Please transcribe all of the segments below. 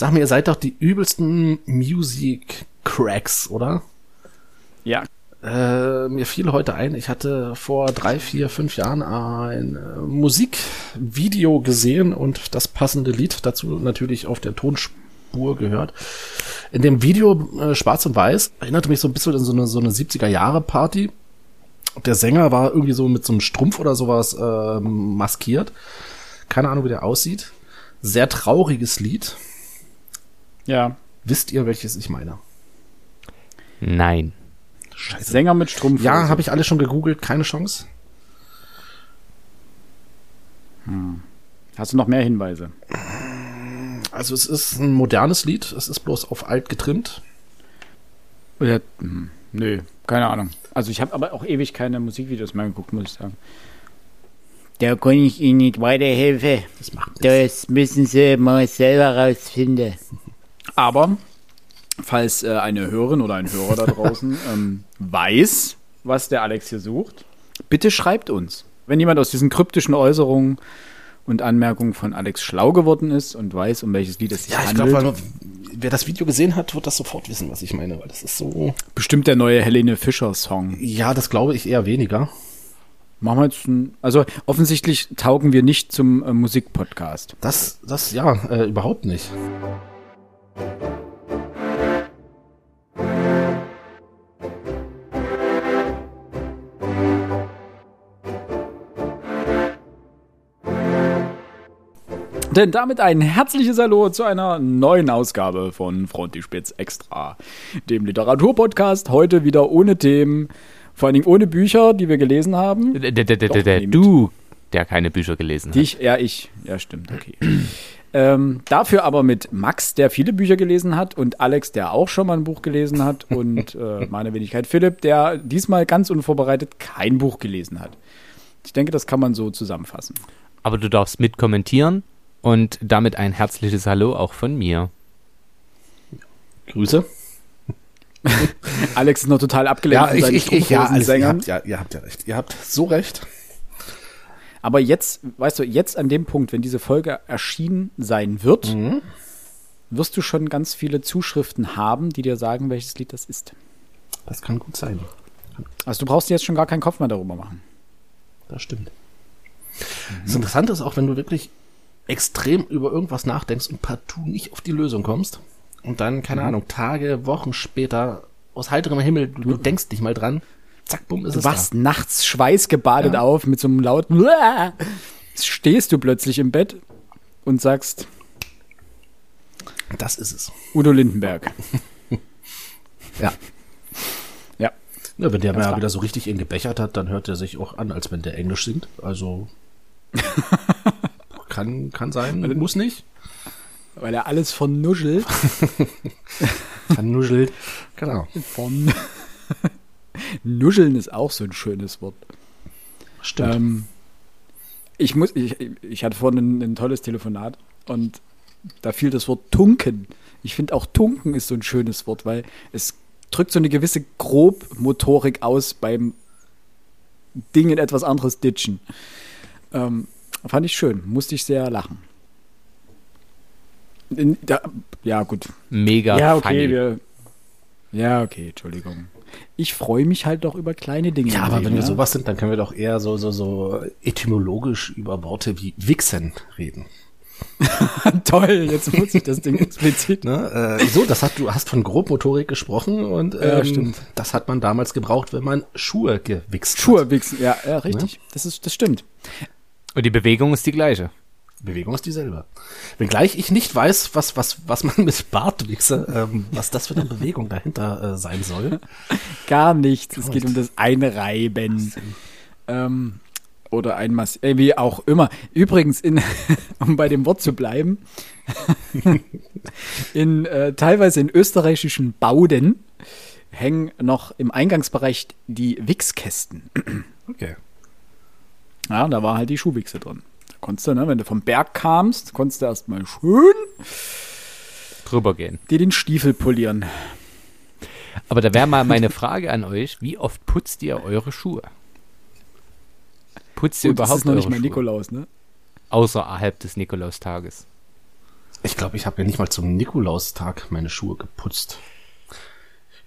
Sag mir, ihr seid doch die übelsten Music Cracks, oder? Ja. Äh, mir fiel heute ein, ich hatte vor drei, vier, fünf Jahren ein äh, Musikvideo gesehen und das passende Lied dazu natürlich auf der Tonspur gehört. In dem Video äh, Schwarz und Weiß erinnerte mich so ein bisschen an so eine, so eine 70er-Jahre-Party. Der Sänger war irgendwie so mit so einem Strumpf oder sowas äh, maskiert. Keine Ahnung, wie der aussieht. Sehr trauriges Lied. Ja. Wisst ihr, welches ich meine? Nein. Scheiße. Sänger mit Strumpf. Ja, habe ich alle schon gegoogelt, keine Chance. Hast du noch mehr Hinweise? Also es ist ein modernes Lied, es ist bloß auf alt getrimmt. Oder, hm, nö, keine Ahnung. Also ich habe aber auch ewig keine Musikvideos mehr geguckt, muss ich sagen. Da kann ich Ihnen nicht weiterhelfen. Das. Das müssen Sie mal selber rausfinden. Aber falls äh, eine Hörerin oder ein Hörer da draußen ähm, weiß, was der Alex hier sucht, bitte schreibt uns. Wenn jemand aus diesen kryptischen Äußerungen und Anmerkungen von Alex schlau geworden ist und weiß, um welches Lied es sich Ja, ich handelt, glaube, wer das Video gesehen hat, wird das sofort wissen, was ich meine, weil das ist so. bestimmt der neue Helene Fischer Song. Ja, das glaube ich eher weniger. Machen wir jetzt ein, also offensichtlich taugen wir nicht zum äh, Musikpodcast. Das, das, ja, äh, überhaupt nicht. Denn damit ein herzliches Hallo zu einer neuen Ausgabe von Frontispitz Extra, dem Literaturpodcast. Heute wieder ohne Themen, vor allen Dingen ohne Bücher, die wir gelesen haben. D- d- d- Doch. Du, der keine Bücher gelesen hat. ich, ja, ich. Ja, stimmt, okay. Ähm, dafür aber mit Max, der viele Bücher gelesen hat, und Alex, der auch schon mal ein Buch gelesen hat, und äh, meine Wenigkeit Philipp, der diesmal ganz unvorbereitet kein Buch gelesen hat. Ich denke, das kann man so zusammenfassen. Aber du darfst mitkommentieren und damit ein herzliches Hallo auch von mir. Grüße. Alex ist noch total abgelenkt Ja, von ich, seinen ich, ich, ja, also ihr habt, ja, ihr habt ja recht. Ihr habt so recht. Aber jetzt, weißt du, jetzt an dem Punkt, wenn diese Folge erschienen sein wird, Mhm. wirst du schon ganz viele Zuschriften haben, die dir sagen, welches Lied das ist. Das kann gut sein. Also du brauchst dir jetzt schon gar keinen Kopf mehr darüber machen. Das stimmt. Das Interessante ist auch, wenn du wirklich extrem über irgendwas nachdenkst und partout nicht auf die Lösung kommst und dann, keine Ahnung, Tage, Wochen später aus heiterem Himmel, du, du denkst nicht mal dran, zack, bumm, ist Du es wachst nachts schweißgebadet Ja. auf mit so einem lauten. Stehst du plötzlich im Bett und sagst da. Das ist es. Udo Lindenberg. Ja. Ja. ja wenn der mal klar. wieder so richtig ihn gebechert hat, dann hört er sich auch an, als wenn der Englisch singt. Also kann, kann sein, muss nicht. Weil er alles vernuschelt. Vernuschelt. Genau. Von Nuscheln ist auch so ein schönes Wort. Stimmt. Ähm, ich, muss, ich, ich hatte vorhin ein, ein tolles Telefonat und da fiel das Wort Tunken. Ich finde auch Tunken ist so ein schönes Wort, weil es drückt so eine gewisse Grobmotorik aus beim Ding in etwas anderes ditchen. Ähm, fand ich schön, musste ich sehr lachen. In, da, ja, gut. Mega ja, okay, wir. Ja, okay, Entschuldigung. Ich freue mich halt doch über kleine Dinge. Ja, aber Leben, wenn wir ja? sowas sind, dann können wir doch eher so, so, so etymologisch über Worte wie Wichsen reden. Toll, jetzt muss ich das Ding explizit. Ne? Äh, so, das hat, du hast von Grobmotorik gesprochen und ähm, Ja, stimmt. das hat man damals gebraucht, wenn man Schuhe gewichst hat. Schuhe wichsen, ja, ja, richtig. Das, ist, das stimmt. Und die Bewegung ist die gleiche. Bewegung ist dieselbe. Wenngleich ich nicht weiß, was, was, was man mit Bart wichse, ähm, was das für eine Bewegung dahinter äh, sein soll. Gar nichts. Es geht um das Einreiben. Ähm, oder ein Mass, äh, wie auch immer. Übrigens, in, um bei dem Wort zu bleiben, in äh, teilweise in österreichischen Bauden hängen noch im Eingangsbereich die Wichskästen. Okay. Ja, da war halt die Schuhwichse drin. Konntest du, ne, wenn du vom Berg kamst, konntest du erstmal schön Drüber gehen. dir den Stiefel polieren. Aber da wäre mal meine Frage an euch: Wie oft putzt ihr eure Schuhe? Putzt ihr das überhaupt ist noch nicht mal Schuhe? Nikolaus, ne? Außerhalb des Nikolaustages. Ich glaube, ich habe ja nicht mal zum Nikolaustag meine Schuhe geputzt.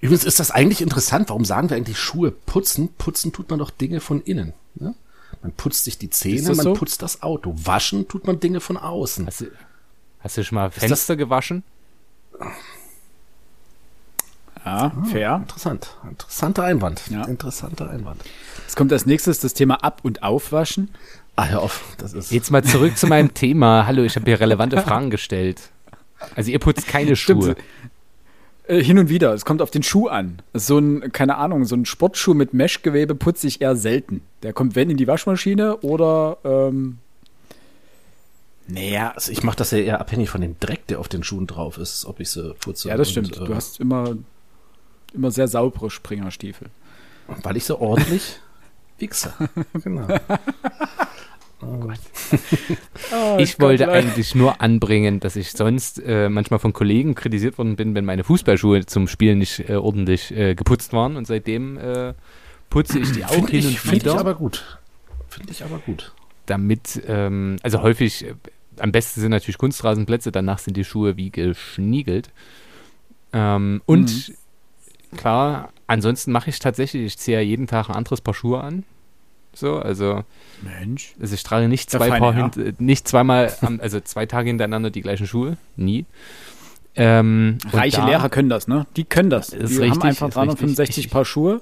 Übrigens ist das eigentlich interessant. Warum sagen wir eigentlich Schuhe putzen? Putzen tut man doch Dinge von innen. Ne? Man putzt sich die Zähne, man so? putzt das Auto. Waschen tut man Dinge von außen. Hast du, hast du schon mal Fenster gewaschen? Ja, fair. Interessant. Interessanter Einwand. Ja. Interessanter Einwand. Jetzt kommt als nächstes das Thema Ab- und Aufwaschen. Ah, hör auf. Das ist. Jetzt mal zurück zu meinem Thema. Hallo, ich habe hier relevante Fragen gestellt. Also ihr putzt keine Stimmt. Schuhe. Äh, hin und wieder. Es kommt auf den Schuh an. So ein, keine Ahnung, so ein Sportschuh mit Meshgewebe putze ich eher selten. Der kommt, wenn in die Waschmaschine oder, ähm, naja, Also ich mache das ja eher abhängig von dem Dreck, der auf den Schuhen drauf ist, ob ich sie putze. ja, das und, stimmt. äh, Du hast immer, immer sehr saubere Springerstiefel. Weil ich so ordentlich wichse. Genau. Ich wollte eigentlich nur anbringen, dass ich sonst äh, manchmal von Kollegen kritisiert worden bin, wenn meine Fußballschuhe zum Spielen nicht äh, ordentlich äh, geputzt waren. Und seitdem äh, putze ich die auch Finde hin ich, und find ich wieder. aber gut. Finde ich aber gut. damit, ähm, also häufig, äh, am besten sind natürlich Kunstrasenplätze, danach sind die Schuhe wie geschniegelt. Ähm, und klar, ansonsten mache ich tatsächlich, ich ziehe ja jeden Tag ein anderes Paar Schuhe an. So, also, Mensch. also ich trage nicht zwei Paar hint, äh, nicht zweimal, also zwei Tage hintereinander die gleichen Schuhe, nie. Ähm, Reiche da- Lehrer können das, ne? Die können das. Ist Die richtig, haben einfach ist 365 richtig. Paar Schuhe.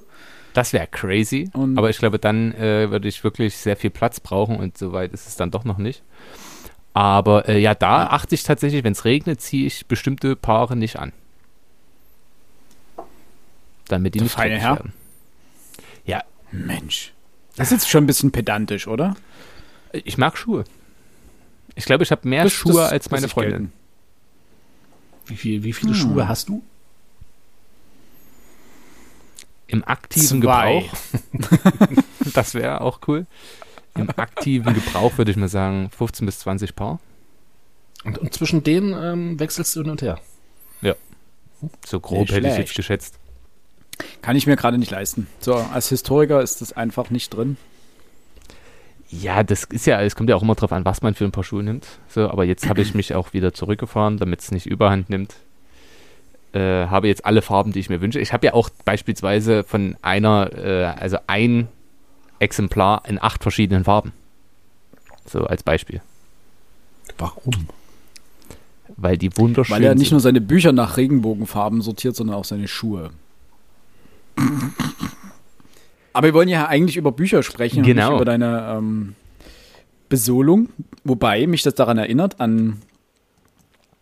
Das wäre crazy. Und- aber ich glaube, dann äh, würde ich wirklich sehr viel Platz brauchen und so weit ist es dann doch noch nicht. Aber äh, ja, da achte ich tatsächlich, wenn es regnet, ziehe ich bestimmte Paare nicht an. Damit die Der nicht feine Herr. werden. Ja, Mensch. Das ist jetzt schon ein bisschen pedantisch, oder? ich mag Schuhe. Ich glaube, ich habe mehr Das- Schuhe das als meine ich Freundin. Wie, viel, wie viele Hm. Schuhe hast du? Im aktiven Zwei. Gebrauch, das wäre auch cool. Im aktiven Gebrauch würde ich mal sagen 15 bis 20 Paar. Und, und zwischen denen ähm, wechselst du hin und her. So grob Nicht hätte ich schlecht. jetzt geschätzt. Kann ich mir gerade nicht leisten. So, als Historiker ist das einfach nicht drin. Ja, das ist ja, es kommt ja auch immer drauf an, was man für ein paar Schuhe nimmt. So, aber jetzt habe ich mich auch wieder zurückgefahren, damit es nicht überhand nimmt. Äh, habe jetzt alle Farben, die ich mir wünsche. Ich habe ja auch beispielsweise von einer, äh, also ein Exemplar in acht verschiedenen Farben. So als Beispiel. Warum? Weil die wunderschön Weil er nicht sind. nur seine Bücher nach Regenbogenfarben sortiert, sondern auch seine Schuhe. Aber wir wollen ja eigentlich über Bücher sprechen Genau. und nicht über deine ähm, Besolung. Wobei mich das daran erinnert an,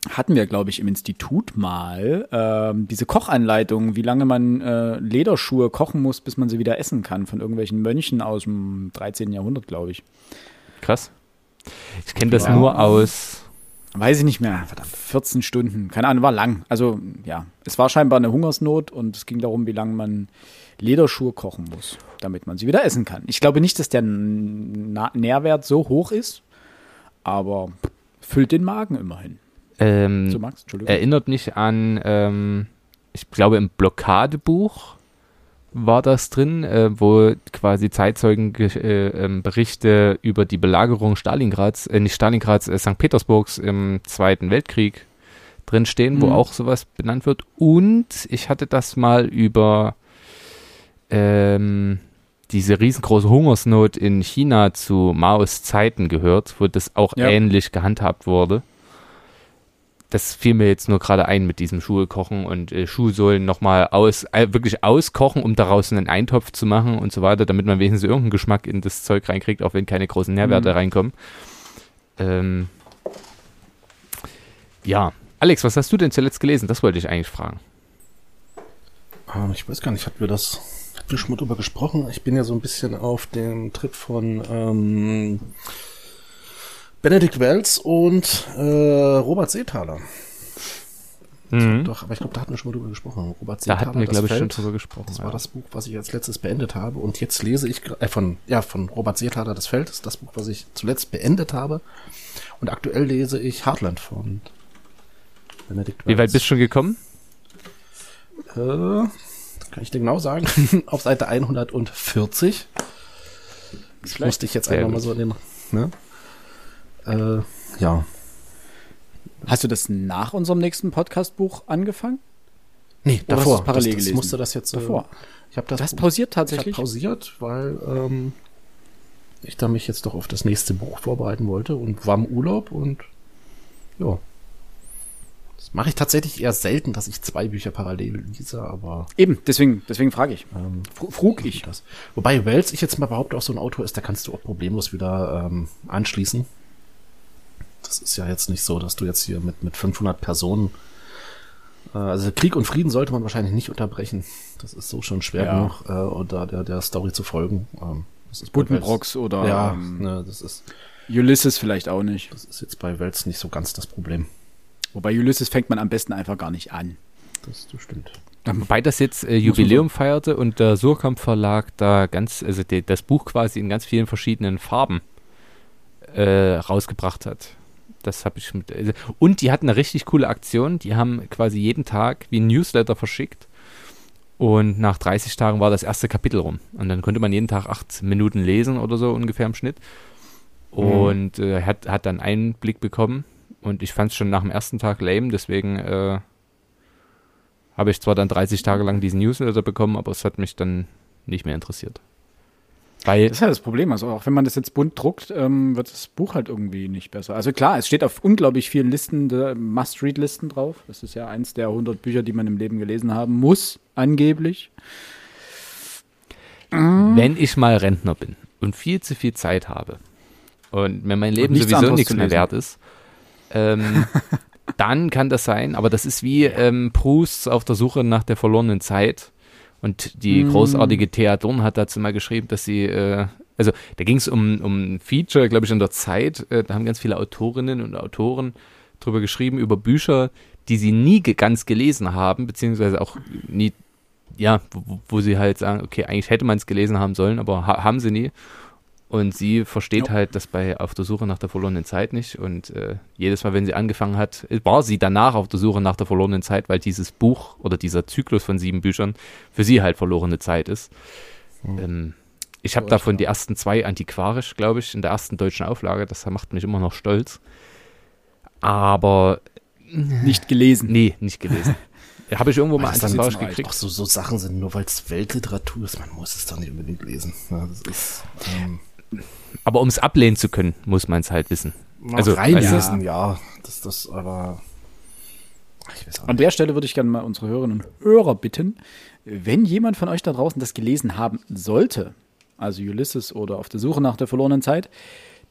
hatten wir, glaube ich, im Institut mal ähm, diese Kochanleitung, wie lange man äh, Lederschuhe kochen muss, bis man sie wieder essen kann, von irgendwelchen Mönchen aus dem 13. Jahrhundert, glaube ich. Krass. Ich kenne das Ja. nur aus. Weiß ich nicht mehr. 14 Stunden. Keine Ahnung, war lang. Also, ja. Es war scheinbar eine Hungersnot und es ging darum, wie lange man Lederschuhe kochen muss, damit man sie wieder essen kann. Ich glaube nicht, dass der Na Nährwert so hoch ist, aber füllt den Magen immerhin. Ähm, So, Max, Entschuldigung. erinnert mich an, ähm, ich glaube, im Blockadebuch war das drin, äh, wo quasi Zeitzeugen äh, ähm, Berichte über die Belagerung Stalingrads, äh, nicht Stalingrads, äh, St. Petersburgs im Zweiten Weltkrieg drin stehen, wo Mhm. auch sowas benannt wird. Und ich hatte das mal über ähm, diese riesengroße Hungersnot in China zu Maos Zeiten gehört, wo das auch Ja. ähnlich gehandhabt wurde das fiel mir jetzt nur gerade ein mit diesem Schuhekochen und äh, Schuhsohlen nochmal aus, äh, wirklich auskochen, um daraus einen Eintopf zu machen und so weiter, damit man wenigstens irgendeinen Geschmack in das Zeug reinkriegt, auch wenn keine großen Nährwerte Mhm. reinkommen. Ähm, ja. Alex, was hast du denn zuletzt gelesen? Das wollte ich eigentlich fragen. Ähm, ich weiß gar nicht, hatten wir das, hatten wir schon mal drüber gesprochen? Ich bin ja so ein bisschen auf dem Trip von ähm, Benedikt Wells und äh, Robert Seethaler. Doch, aber ich glaube, da hatten wir schon mal drüber gesprochen. Robert Da Seethaler, hatten wir, glaube ich, schon drüber gesprochen. Das ja. war das Buch, was ich als letztes beendet habe. Und jetzt lese ich, äh, von, ja, von Robert Seethaler, Das Feld, ist das Buch, was ich zuletzt beendet habe. Und aktuell lese ich Heartland von Benedikt Wie weit bist du schon gekommen? äh, kann ich dir genau sagen. Auf Seite 140. Das schlecht. musste ich jetzt einfach mal so in den, ne? Äh, ja. Hast du das nach unserem nächsten Podcast-Buch angefangen? Nee, Oder hast davor. du's parallel das, das gelesen? musste das jetzt Davor. Äh, ich habe das, Das pausiert ich hab tatsächlich. pausiert, weil ähm, ich da mich jetzt doch auf das nächste Buch vorbereiten wollte und war im Urlaub und ja. Das mache ich tatsächlich eher selten, dass ich zwei Bücher parallel lese, aber Eben, deswegen, deswegen frage ich. ähm, Fr- Frug ich. das. Wobei Wells ich jetzt mal behaupte, auch so ein Autor ist, da kannst du auch problemlos wieder ähm, anschließen. Das ist ja jetzt nicht so, dass du jetzt hier mit, mit 500 Personen, äh, also Krieg und Frieden sollte man wahrscheinlich nicht unterbrechen. Das ist so schon schwer Ja. genug, äh, oder der, der Story zu folgen. Ähm, das ist Buddenbrocks oder Ja, ähm, ne, das ist, Ulysses vielleicht auch nicht. das ist jetzt bei Wells nicht so ganz das Problem. Wobei Ulysses fängt man am besten einfach gar nicht an. Das, das stimmt. Wobei das jetzt äh, Jubiläum feierte und der Surkamp Verlag da ganz, also die, das Buch quasi in ganz vielen verschiedenen Farben äh, rausgebracht hat. Das habe ich mit. Also, und die hatten eine richtig coole Aktion. Die haben quasi jeden Tag wie ein Newsletter verschickt. Und nach 30 Tagen war das erste Kapitel rum. Und dann konnte man jeden Tag acht Minuten lesen oder so ungefähr im Schnitt. Und äh, hat, hat dann Einblick bekommen. Und ich fand es schon nach dem ersten Tag lame, deswegen äh, habe ich zwar dann 30 Tage lang diesen Newsletter bekommen, aber es hat mich dann nicht mehr interessiert. Weil, Das ist ja das Problem. Also auch wenn man das jetzt bunt druckt, ähm, wird das Buch halt irgendwie nicht besser. Also klar, es steht auf unglaublich vielen Listen, Must-Read-Listen drauf. Das ist ja eins der 100 Bücher, die man im Leben gelesen haben muss, angeblich. wenn ich mal Rentner bin und viel zu viel Zeit habe und mir mein Leben nichts sowieso nichts mehr wert ist, ähm, dann kann das sein, aber das ist wie ähm, Proust auf der Suche nach der verlorenen Zeit. Und die Mm. großartige Thea Dorn hat dazu mal geschrieben, dass sie, äh, also da ging es um, um ein Feature, glaube ich, in der Zeit. Äh, da haben ganz viele Autorinnen und Autoren drüber geschrieben, über Bücher, die sie nie ganz gelesen haben, beziehungsweise auch nie, ja, wo, wo sie halt sagen, okay, eigentlich hätte man es gelesen haben sollen, aber ha haben sie nie. Und sie versteht Ja. halt das bei Auf der Suche nach der verlorenen Zeit nicht. Und äh, jedes Mal, wenn sie angefangen hat, war sie danach auf der Suche nach der verlorenen Zeit, weil dieses Buch oder dieser Zyklus von sieben Büchern für sie halt verlorene Zeit ist. Ähm, ich habe davon die ersten zwei antiquarisch, glaube ich, in der ersten deutschen Auflage. Das macht mich immer noch stolz. Aber Nicht gelesen. nee, nicht gelesen. Habe ich irgendwo mal antiquarisch reicht. gekriegt. Doch so, so Sachen sind, nur weil es Weltliteratur ist, man muss es doch nicht unbedingt lesen. Ja, das ist, ähm, Aber um es ablehnen zu können, muss man es halt wissen. Also, also reinlesen, du- ja. Das, das, aber. Ach, Ich weiß auch An der Stelle würde ich gerne mal unsere Hörerinnen und Hörer bitten, wenn jemand von euch da draußen das gelesen haben sollte, also Ulysses oder auf der Suche nach der verlorenen Zeit,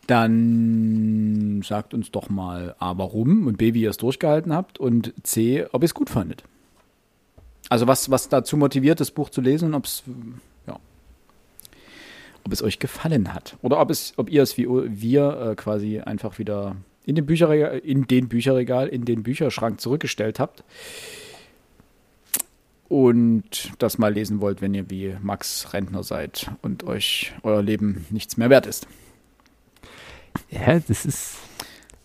dann sagt uns doch mal A, warum und B, wie ihr es durchgehalten habt und C, ob ihr es gut fandet. Also was, was dazu motiviert, das Buch zu lesen und ob es, ja, ob es euch gefallen hat. Oder ob, es, ob ihr es wie wir äh, quasi einfach wieder in den, Bücherregal, in den Bücherregal, in den Bücherschrank zurückgestellt habt und das mal lesen wollt, wenn ihr wie Max Rentner seid und euch euer Leben nichts mehr wert ist. Ja, das ist.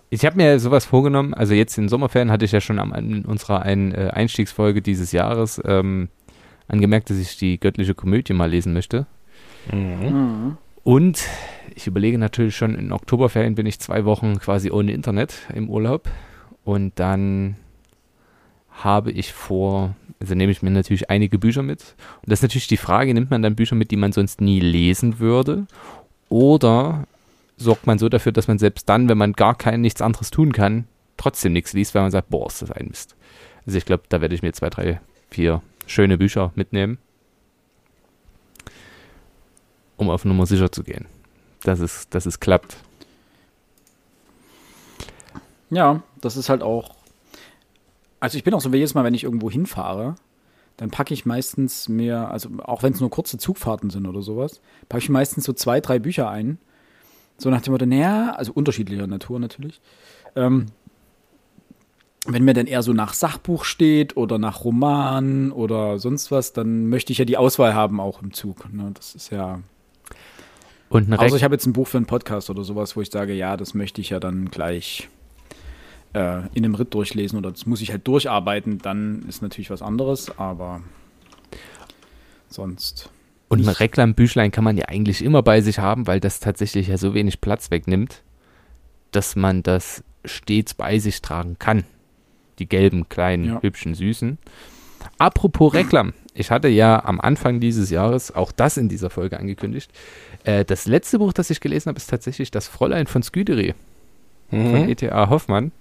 Ich habe mir sowas vorgenommen. Also jetzt in Sommerferien hatte ich ja schon am, in unserer ein, äh, Einstiegsfolge dieses Jahres ähm, angemerkt, dass ich die göttliche Komödie mal lesen möchte. Und ich überlege natürlich schon, in Oktoberferien bin ich zwei Wochen quasi ohne Internet im Urlaub. Und dann habe ich vor, also nehme ich mir natürlich einige Bücher mit. Und das ist natürlich die Frage, nimmt man dann Bücher mit, die man sonst nie lesen würde? Oder sorgt man so dafür, dass man selbst dann, wenn man gar kein nichts anderes tun kann, trotzdem nichts liest, weil man sagt, boah, ist das ein Mist. Also ich glaube, da werde ich mir zwei, drei, vier schöne Bücher mitnehmen, um auf Nummer sicher zu gehen, dass es, dass es klappt. Ja, das ist halt auch. Also ich bin auch so jedes Mal, wenn ich irgendwo hinfahre, dann packe ich meistens mir, also auch wenn es nur kurze Zugfahrten sind oder sowas, packe ich meistens so zwei, drei Bücher ein. So nach dem Motto, naja, also unterschiedlicher Natur natürlich. Ähm, wenn mir dann eher so nach Sachbuch steht oder nach Roman oder sonst was, dann möchte ich ja die Auswahl haben auch im Zug. Ne? Das ist ja. Und ein Außer Rec ich habe jetzt ein Buch für einen Podcast oder sowas, wo ich sage, ja, das möchte ich ja dann gleich äh, in einem Ritt durchlesen oder das muss ich halt durcharbeiten, dann ist natürlich was anderes, aber sonst. Und ein. Reklambüchlein kann man ja eigentlich immer bei sich haben, weil das tatsächlich ja so wenig Platz wegnimmt, dass man das stets bei sich tragen kann. Die gelben, kleinen, Ja. hübschen, süßen. Apropos Reklam. Ich hatte ja am Anfang dieses Jahres auch das in dieser Folge angekündigt. Äh, das letzte Buch, das ich gelesen habe, ist tatsächlich Das Fräulein von Sküderi von Mhm. E.T.A. Hoffmann.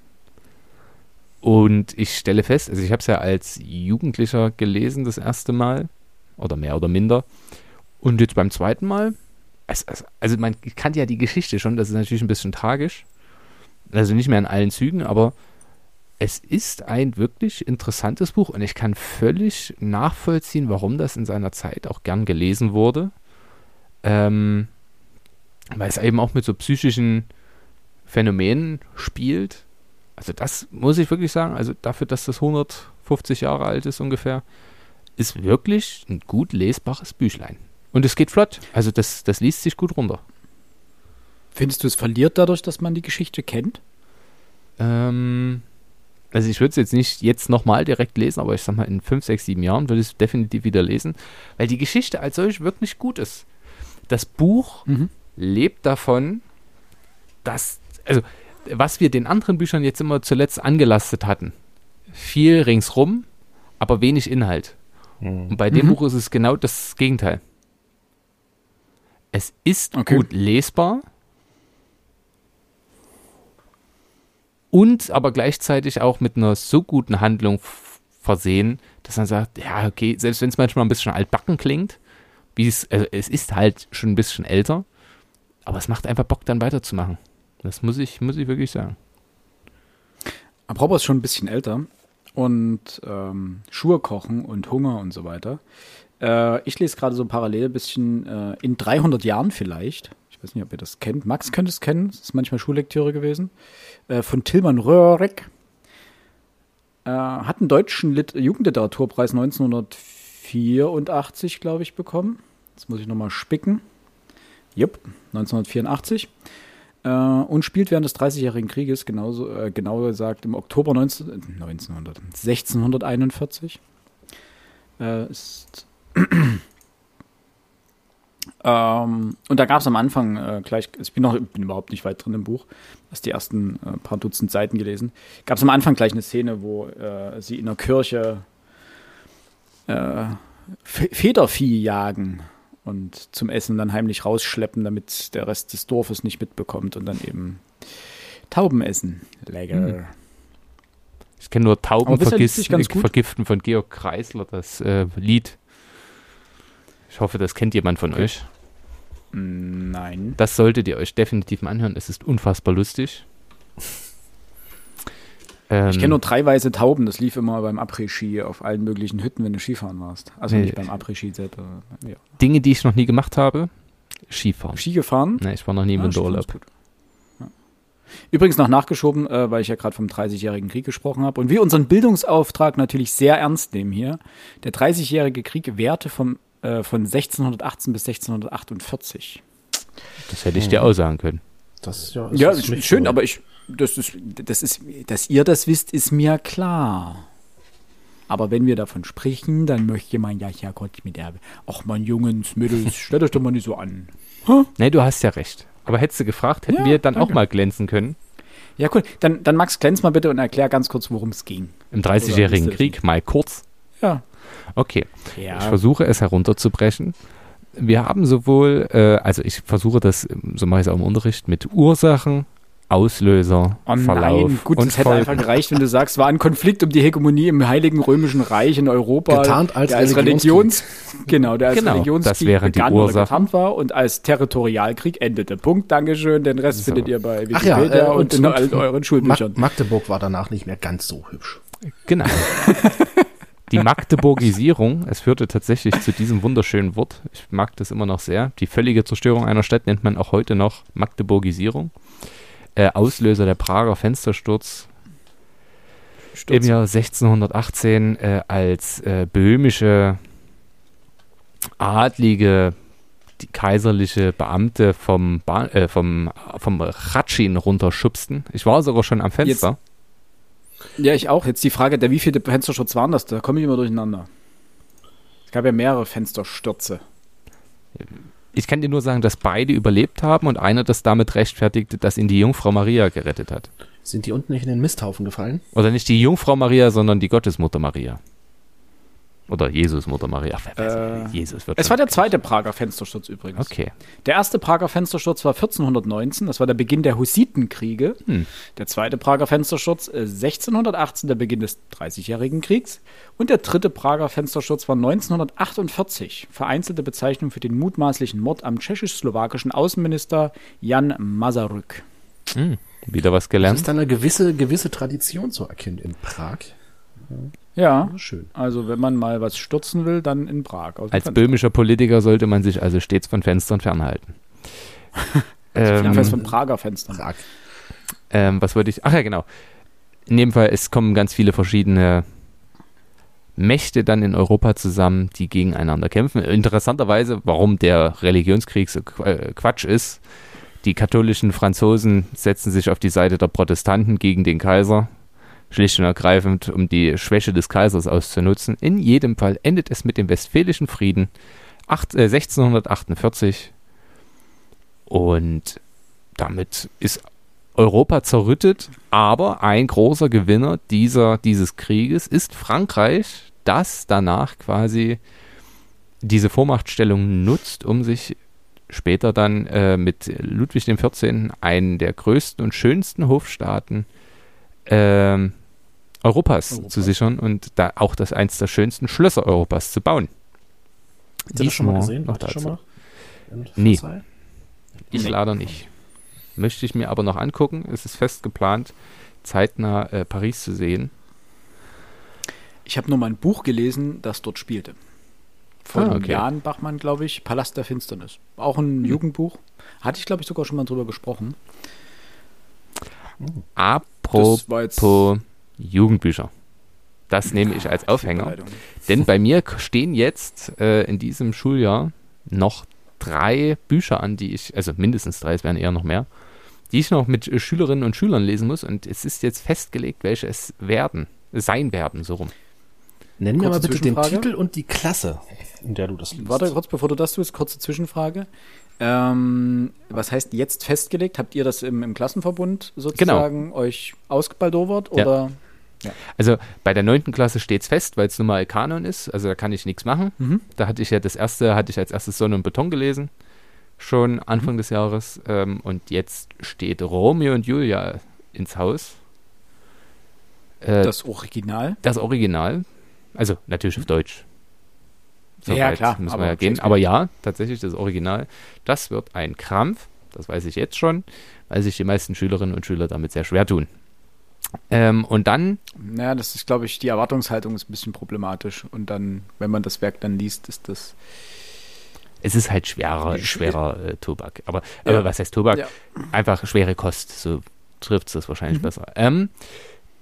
Und ich stelle fest, also ich habe es ja als Jugendlicher gelesen das erste Mal oder mehr oder minder. Und jetzt beim zweiten Mal, es, also man kannte ja die Geschichte schon, das ist natürlich ein bisschen tragisch. Also nicht mehr in allen Zügen, aber es ist ein wirklich interessantes Buch und ich kann völlig nachvollziehen, warum das in seiner Zeit auch gern gelesen wurde. Ähm, weil es eben auch mit so psychischen Phänomenen spielt. Also das muss ich wirklich sagen, also dafür, dass das 150 Jahre alt ist ungefähr, ist wirklich ein gut lesbares Büchlein. Und es geht flott. Also das, das liest sich gut runter. Findest du, es verliert dadurch, dass man die Geschichte kennt? Ähm, also ich würde es jetzt nicht jetzt nochmal direkt lesen, aber ich sag mal, in 5, 6, 7 Jahren würde ich es definitiv wieder lesen, weil die Geschichte als solch wirklich gut ist. Das Buch Mhm. lebt davon, dass, also was wir den anderen Büchern jetzt immer zuletzt angelastet hatten, viel ringsrum, aber wenig Inhalt. Und bei dem Mhm. Buch ist es genau das Gegenteil. Es ist Okay. gut lesbar und aber gleichzeitig auch mit einer so guten Handlung versehen, dass man sagt, ja, okay, selbst wenn es manchmal ein bisschen altbacken klingt, wie es, also es ist halt schon ein bisschen älter, aber es macht einfach Bock, dann weiterzumachen. Das muss ich, muss ich wirklich sagen. Apropos schon ein bisschen älter und ähm, Schuhe kochen und Hunger und so weiter. Äh, ich lese gerade so parallel ein bisschen äh, in 300 Jahren vielleicht. Ich weiß nicht, ob ihr das kennt. Max könnte es kennen. Das ist manchmal Schullektüre gewesen. Äh, von Tilman Röhrig. Äh, hat einen deutschen Lit Jugendliteraturpreis 1984, glaube ich, bekommen. Jetzt muss ich nochmal spicken. Jupp, 1984 äh, und spielt während des 30-jährigen Krieges, genauso, äh, genauer gesagt im Oktober 19, äh, 1900, 1641. Äh, ist ähm, und da gab es am Anfang äh, gleich, ich bin noch bin überhaupt nicht weit drin im Buch, erst die ersten äh, paar Dutzend Seiten gelesen. Gab es am Anfang gleich eine Szene, wo äh, sie in der Kirche äh, Fe- Federvieh jagen und zum Essen dann heimlich rausschleppen, damit der Rest des Dorfes nicht mitbekommt und dann eben Tauben essen. Lecker. Hm. Ich kenne nur Tauben Aber bisher liest vergis- sich ganz gut. vergiften von Georg Kreisler, das äh, Lied. Ich hoffe, das kennt jemand von Okay. euch. Nein. Das solltet ihr euch definitiv mal anhören. Es ist unfassbar lustig. Ähm, Ich kenne nur drei weiße Tauben, das lief immer beim Après-Ski auf allen möglichen Hütten, wenn du Skifahren warst. Also Nee. nicht beim Après-Ski, selber, ja. Dinge, die ich noch nie gemacht habe. Skifahren. Ski gefahren. Ne, ich war noch nie im Winterurlaub. gut. Ja. Übrigens noch nachgeschoben, äh, weil ich ja gerade vom 30-jährigen Krieg gesprochen habe und wir unseren Bildungsauftrag natürlich sehr ernst nehmen hier. Der 30-jährige Krieg währte vom, äh, von 1618 bis 1648. Das hätte ich dir auch sagen können. Das ja, Ja, ist ist schön, so. aber ich, das ist, das ist, dass ihr das wisst, ist mir klar. Aber wenn wir davon sprechen, dann möchte man ja, ja Gott, mit der, ach man Jungens, Mädels, stellt euch doch mal nicht so an. Ne, du hast ja recht. Aber hättest du gefragt, hätten Ja, wir dann auch danke. mal glänzen können. Ja, cool. Dann, dann Max, glänz mal bitte und erklär ganz kurz, worum es ging. Im Oder 30-jährigen wisst ihr Krieg, mal kurz. Ja. Okay. Ja. Ich versuche es herunterzubrechen. Wir haben sowohl, äh, also ich versuche das, so mache ich es auch im Unterricht, mit Ursachen, Auslöser, Oh Verlauf nein, gut, und es hätte einfach gereicht, wenn du sagst, war ein Konflikt um die Hegemonie im Heiligen Römischen Reich in Europa. Getarnt als der als Religions, genau, der als Genau, Religionskrieg das begann oder getarnt war und als Territorialkrieg endete. Punkt, Dankeschön. Den Rest So. findet ihr bei Ach ja, Wikipedia äh, und, in all euren Schulbüchern. Mag Magdeburg war danach nicht mehr ganz so hübsch. Genau. Die Magdeburgisierung, es führte tatsächlich zu diesem wunderschönen Wort. Ich mag das immer noch sehr. Die völlige Zerstörung einer Stadt nennt man auch heute noch Magdeburgisierung. Äh, Auslöser der Prager Fenstersturz im Jahr 1618 äh, als äh, böhmische Adlige, die kaiserliche Beamte vom, ba äh, vom, vom Ratschin runterschubsten. Ich war sogar schon am Fenster. Ja, ich auch. Jetzt die Frage, der wievielte Fensterschutz waren das? Da komme ich immer durcheinander. Es gab ja mehrere Fensterstürze. Ich kann dir nur sagen, dass beide überlebt haben und einer das damit rechtfertigte, dass ihn die Jungfrau Maria gerettet hat. Sind die unten nicht in den Misthaufen gefallen? Oder nicht die Jungfrau Maria, sondern die Gottesmutter Maria. Oder Jesus Mutter Maria. Ach, Äh, Jesus wird Es war der zweite Prager Fenstersturz übrigens. Okay. Der erste Prager Fenstersturz war 1419, das war der Beginn der Hussitenkriege. Hm. Der zweite Prager Fenstersturz äh, 1618, der Beginn des Dreißigjährigen Kriegs. Und der dritte Prager Fenstersturz war 1948, vereinzelte Bezeichnung für den mutmaßlichen Mord am tschechisch-slowakischen Außenminister Jan Masaryk. Hm. Wieder was Es gelernt. ist da eine gewisse, gewisse Tradition zu erkennen in Prag. Ja, Schön. also wenn man mal was stürzen will, dann in Prag. Als Fenster. böhmischer Politiker sollte man sich also stets von Fenstern fernhalten. ähm, Jedenfalls von Prager Fenstern. Ähm, was wollte ich? Ach ja, genau. In dem Fall, es kommen ganz viele verschiedene Mächte dann in Europa zusammen, die gegeneinander kämpfen. Interessanterweise, warum der Religionskrieg so äh, Quatsch ist. Die katholischen Franzosen setzen sich auf die Seite der Protestanten gegen den Kaiser, schlicht und ergreifend, um die Schwäche des Kaisers auszunutzen. In jedem Fall endet es mit dem Westfälischen Frieden acht, äh, 1648 und damit ist Europa zerrüttet, aber ein großer Gewinner dieser, dieses Krieges ist Frankreich, das danach quasi diese Vormachtstellung nutzt, um sich später dann äh, mit Ludwig XIV. einen der größten und schönsten Hofstaaten ähm, Europas, Europas. zu sichern und da auch das eins der schönsten Schlösser Europas zu bauen. Habt ihr das schon mal gesehen? noch ihr schon dazu. mal? Nee. Ich Nee. leider nicht. Möchte ich mir aber noch angucken. Es ist fest geplant, zeitnah äh, Paris zu sehen. Ich habe nur mal ein Buch gelesen, das dort spielte. Von Ah, okay. Jan Bachmann, glaube ich, Palast der Finsternis. Auch ein Hm. Jugendbuch. Hatte ich, glaube ich, sogar schon mal drüber gesprochen. Apropos Jugendbücher. Das nehme ich als Aufhänger. Überleitung. Denn bei mir stehen jetzt äh, in diesem Schuljahr noch drei Bücher an, die ich, also mindestens drei, es werden eher noch mehr, die ich noch mit äh, Schülerinnen und Schülern lesen muss. Und es ist jetzt festgelegt, welche es werden, sein werden, so rum. Nenn mir mal bitte den. Titel und die Klasse, in der du das liest. Warte kurz, bevor du das tust, kurze Zwischenfrage. Ähm, was heißt jetzt festgelegt? Habt ihr das im, im Klassenverbund sozusagen euch ausgebaldowert? Ja. Also bei der neunten Klasse steht es fest, weil es nun mal Kanon ist, also da kann ich nichts machen. Mhm. Da hatte ich ja das erste, hatte ich als erstes Sonne und Beton gelesen, schon Anfang des Jahres. Ähm, und jetzt steht Romeo und Julia ins Haus. Äh, das, Das Original? Original, also natürlich auf Deutsch. Ja, ja, klar, Müssen wir ja gehen. Aber ja, tatsächlich das Original. Das wird ein Krampf, das weiß ich jetzt schon, weil sich die meisten Schülerinnen und Schüler damit sehr schwer tun. Ähm, und dann Naja, das ist, glaube ich, die Erwartungshaltung ist ein bisschen problematisch. Und dann, wenn man das Werk dann liest, ist das. Es ist halt schwerer, schwerer äh, Tobak. Aber, Ja. aber was heißt Tobak? Ja. Einfach schwere Kost. So trifft es das wahrscheinlich Mhm. besser. Ähm,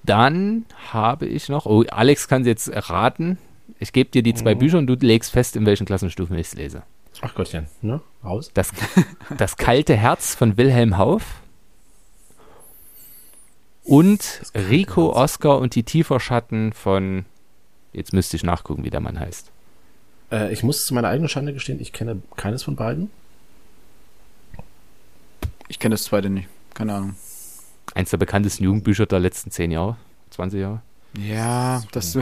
dann habe ich noch, oh, Alex kann jetzt raten. Ich gebe dir die zwei Mhm. Bücher und du legst fest, in welchen Klassenstufen ich es lese. Ach Gottchen, ne? Raus. Das, das kalte Herz von Wilhelm Hauff und Rico. Oscar und die Tieferschatten von, jetzt müsste ich nachgucken, wie der Mann heißt. Äh, ich muss zu meiner eigenen Schande gestehen, ich kenne keines von beiden. Ich kenne das zweite nicht. Keine Ahnung. Eins der bekanntesten Jugendbücher der letzten zehn Jahre, 20 Jahre. Ja, das,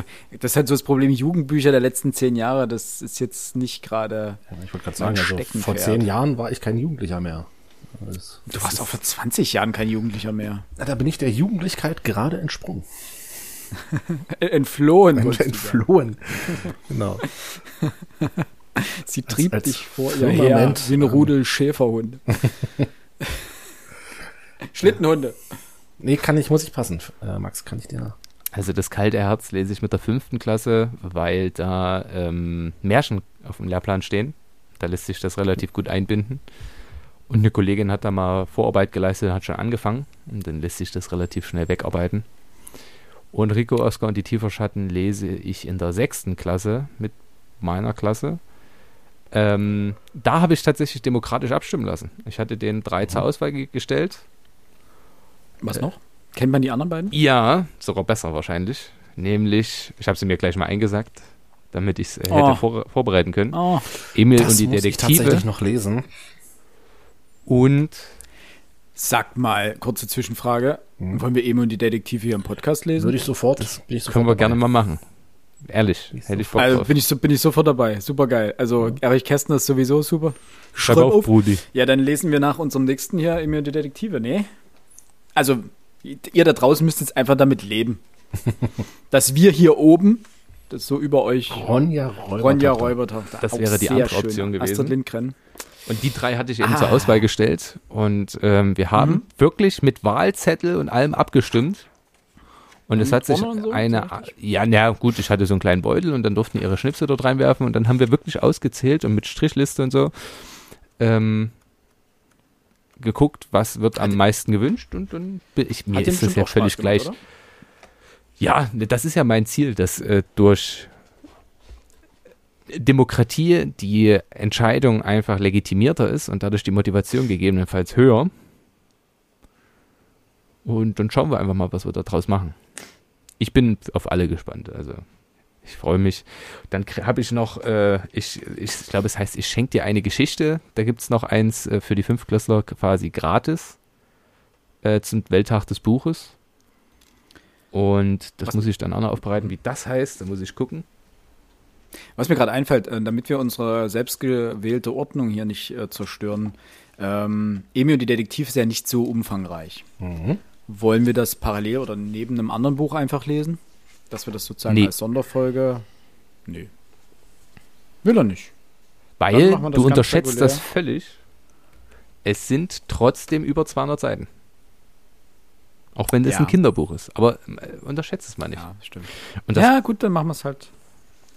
das ist halt so das Problem. Jugendbücher der letzten zehn Jahre, das ist jetzt nicht gerade. Ja, ich wollte gerade sagen, also vor zehn Jahren war ich kein Jugendlicher mehr. Das, Du warst auch vor 20 Jahren kein Jugendlicher mehr. Na, da bin ich der Jugendlichkeit gerade entsprungen. Äh, Entflohen. sagen. Entflohen. genau. Sie trieb als dich vor ihr her wie ein ähm, Rudel Schäferhunde. Schlittenhunde. Nee, kann ich, muss ich passen. Äh, Max, kann ich dir. Also das kalte Herz lese ich mit der fünften Klasse, weil da ähm, Märchen auf dem Lehrplan stehen. Da lässt sich das relativ gut einbinden. Und eine Kollegin hat da mal Vorarbeit geleistet, hat schon angefangen. Und dann lässt sich das relativ schnell wegarbeiten. Und Rico, Oscar und die Tieferschatten lese ich in der sechsten Klasse mit meiner Klasse. Ähm, da habe ich tatsächlich demokratisch abstimmen lassen. Ich hatte den drei zur Auswahl ge gestellt. Was Äh, noch? Kennt man die anderen beiden? Ja, sogar besser wahrscheinlich. Nämlich, ich habe sie mir gleich mal eingesagt, damit ich es äh, Oh. hätte vor, vorbereiten können. Oh, Emil und die muss ich Detektive tatsächlich noch lesen. Und sag mal, kurze Zwischenfrage. Hm. Wollen wir Emo und die Detektive hier im Podcast lesen? Würde ich sofort. bin ich sofort können wir dabei. gerne mal machen. Ehrlich, hätte ich Bock also drauf. bin ich, so, bin ich sofort dabei. Super geil. Also Erich Kästner ist sowieso super. Schreib Schreib auf, auf. Brudi. Ja, dann lesen wir nach unserem nächsten hier Emil und die Detektive, ne? Also, ihr da draußen müsst jetzt einfach damit leben. dass wir hier oben, das so über euch, Ronja Räuber. Ronja Räubertochter. Das wäre die andere schön. Option gewesen. Astrid Lindgren. Und die drei hatte ich eben Ah. zur Auswahl gestellt. Und ähm, wir haben Mhm. wirklich mit Wahlzettel und allem abgestimmt. Und es Mhm. hat sich so? eine, ja, na gut, ich hatte so einen kleinen Beutel und dann durften die ihre Schnipsel dort reinwerfen und dann haben wir wirklich ausgezählt und mit Strichliste und so ähm, geguckt, was wird am meisten gewünscht und dann bin ich, mir Hat ist das ja völlig gemacht, gleich. oder? Ja, ne, das ist ja mein Ziel, dass äh, durch Demokratie die Entscheidung einfach legitimierter ist und dadurch die Motivation gegebenenfalls höher. Und dann schauen wir einfach mal, was wir daraus machen. Ich bin auf alle gespannt, also ich freue mich. Dann habe ich noch, äh, ich, ich glaube, es heißt, ich schenke dir eine Geschichte. Da gibt es noch eins äh, für die Fünftklässler quasi gratis äh, zum Welttag des Buches. Und das Was- muss ich dann auch noch aufbereiten, wie das heißt. Da muss ich gucken. Was mir gerade einfällt, äh, damit wir unsere selbstgewählte Ordnung hier nicht äh, zerstören, ähm, Emil und die Detektive ist ja nicht so umfangreich. Mhm. Wollen wir das parallel oder neben einem anderen Buch einfach lesen? Dass wir das sozusagen Nee. als Sonderfolge. Nee. Will er nicht. Weil du unterschätzt regulär. das völlig. Es sind trotzdem über 200 Seiten. Auch wenn das Ja. ein Kinderbuch ist. Aber äh, unterschätzt es mal nicht. Ja, stimmt. Ja, gut, dann machen wir es halt.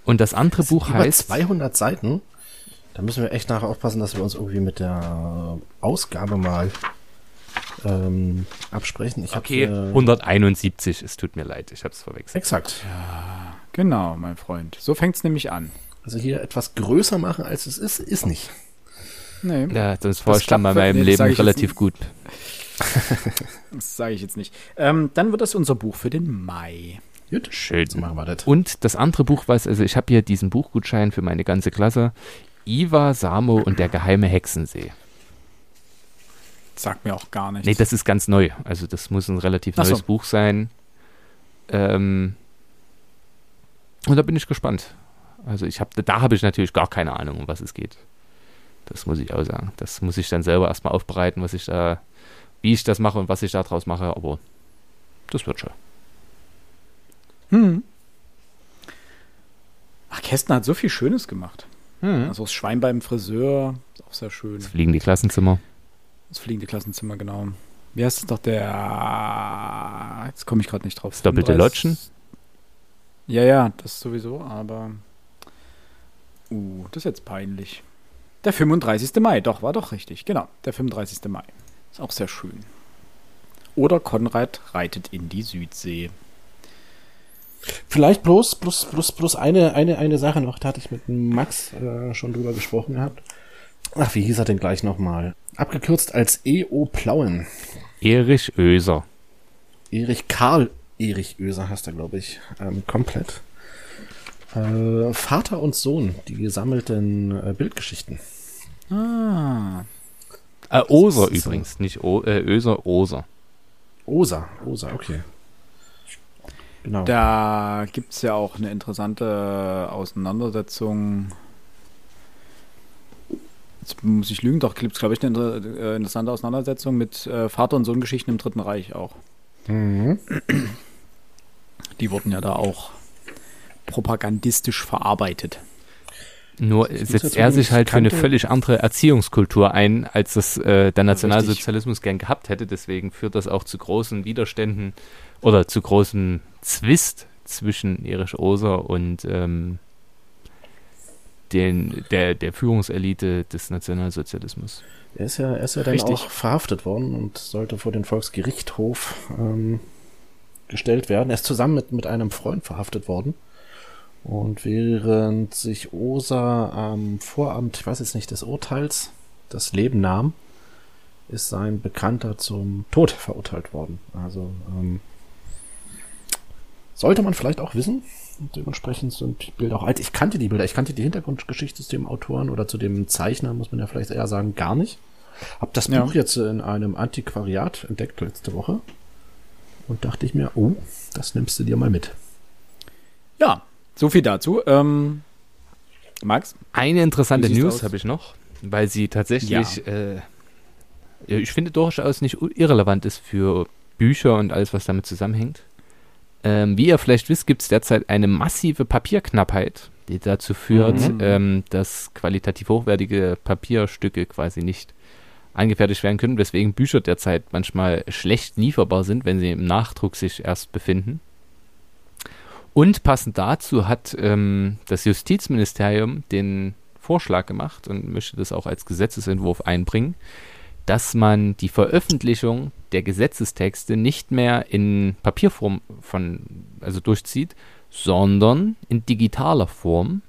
Und das andere Buch Über heißt 200 Seiten. Da müssen wir echt nachher aufpassen, dass wir uns irgendwie mit der Ausgabe mal ähm, absprechen. Ich hab Okay, hier- 171. Es tut mir leid, ich habe es verwechselt. Exakt. Genau, mein Freund. So fängt es nämlich an. Also hier etwas größer machen, als es ist, ist nicht. Nee, Ja, das dann bei meinem nee, das Leben relativ gut. das sage ich jetzt nicht. Ähm, dann wird das unser Buch für den Mai. Gut. Schön. So machen wir das. Und das andere Buch, was, also ich habe hier diesen Buchgutschein für meine ganze Klasse. Iva, Samo und der geheime Hexensee. Sagt mir auch gar nichts. Nee, das ist ganz neu. Also das muss ein relativ Ach so. neues Buch sein. Ähm, und da bin ich gespannt. Also ich habe, da habe ich natürlich gar keine Ahnung, um was es geht. Das muss ich auch sagen. Das muss ich dann selber erstmal aufbereiten, was ich da, wie ich das mache und was ich da draus mache, aber das wird schon. Hm. Ach, Kästner hat so viel Schönes gemacht. Hm. Also das Schwein beim Friseur, ist auch sehr schön. Jetzt fliegen die Klassenzimmer. Das fliegende Klassenzimmer, genau. Wie heißt es doch der. Jetzt komme ich gerade nicht drauf. Das doppelte 35 Lodgen? Ja, ja, das sowieso, aber. Uh, das ist jetzt peinlich. Der 35. Mai, doch, war doch richtig. Genau, der 35. Mai. Ist auch sehr schön. Oder Konrad reitet in die Südsee. Vielleicht bloß, bloß, bloß, bloß eine, eine, eine Sache noch. Da hatte ich mit Max äh, schon drüber gesprochen gehabt. Ach, wie hieß er denn gleich nochmal? Abgekürzt als E.O. Plauen. Erich Oeser. Erich Karl Erich Oeser heißt er, glaube ich, ähm, komplett. Äh, Vater und Sohn, die gesammelten äh, Bildgeschichten. Ah. Äh, Oser ist so. übrigens, nicht o äh, Oeser, Oser. Osa, Osa, okay. Genau. Da gibt es ja auch eine interessante Auseinandersetzung. Jetzt muss ich lügen, doch gibt es, glaube ich, eine inter äh, interessante Auseinandersetzung mit äh, Vater- und Sohn-Geschichten im Dritten Reich auch. Mhm. Die wurden ja da auch propagandistisch verarbeitet. Nur setzt er sich halt für eine völlig andere Erziehungskultur ein, als das äh, der Nationalsozialismus gern gehabt hätte. Deswegen führt das auch zu großen Widerständen oder zu großem Zwist zwischen Erich Oser und ähm, den, der, der Führungselite des Nationalsozialismus. Er ist ja, er ist ja dann Richtig. auch verhaftet worden und sollte vor den Volksgerichtshof ähm, gestellt werden. Er ist zusammen mit, mit einem Freund verhaftet worden. Und während sich Osa am Vorabend, ich weiß jetzt nicht, des Urteils das Leben nahm, ist sein Bekannter zum Tod verurteilt worden. Also ähm, sollte man vielleicht auch wissen, Und dementsprechend sind die Bilder auch alt. Ich kannte die Bilder, ich kannte die Hintergrundgeschichte zu dem Autoren oder zu dem Zeichner, muss man ja vielleicht eher sagen, gar nicht. Hab das Ja. Buch jetzt in einem Antiquariat entdeckt letzte Woche und dachte ich mir, oh, das nimmst du dir mal mit. Ja, so viel dazu. Ähm, Max? Eine interessante News habe ich noch, weil sie tatsächlich, äh, ja, ich finde, durchaus nicht irrelevant ist für Bücher und alles, was damit zusammenhängt. Ähm, wie ihr vielleicht wisst, gibt es derzeit eine massive Papierknappheit, die dazu führt, Mhm. ähm, dass qualitativ hochwertige Papierstücke quasi nicht angefertigt werden können, weswegen Bücher derzeit manchmal schlecht lieferbar sind, wenn sie im Nachdruck sich erst befinden. Und passend dazu hat ähm, das Justizministerium den Vorschlag gemacht und möchte das auch als Gesetzesentwurf einbringen, dass man die Veröffentlichung der Gesetzestexte nicht mehr in Papierform von, also durchzieht, sondern in digitaler Form.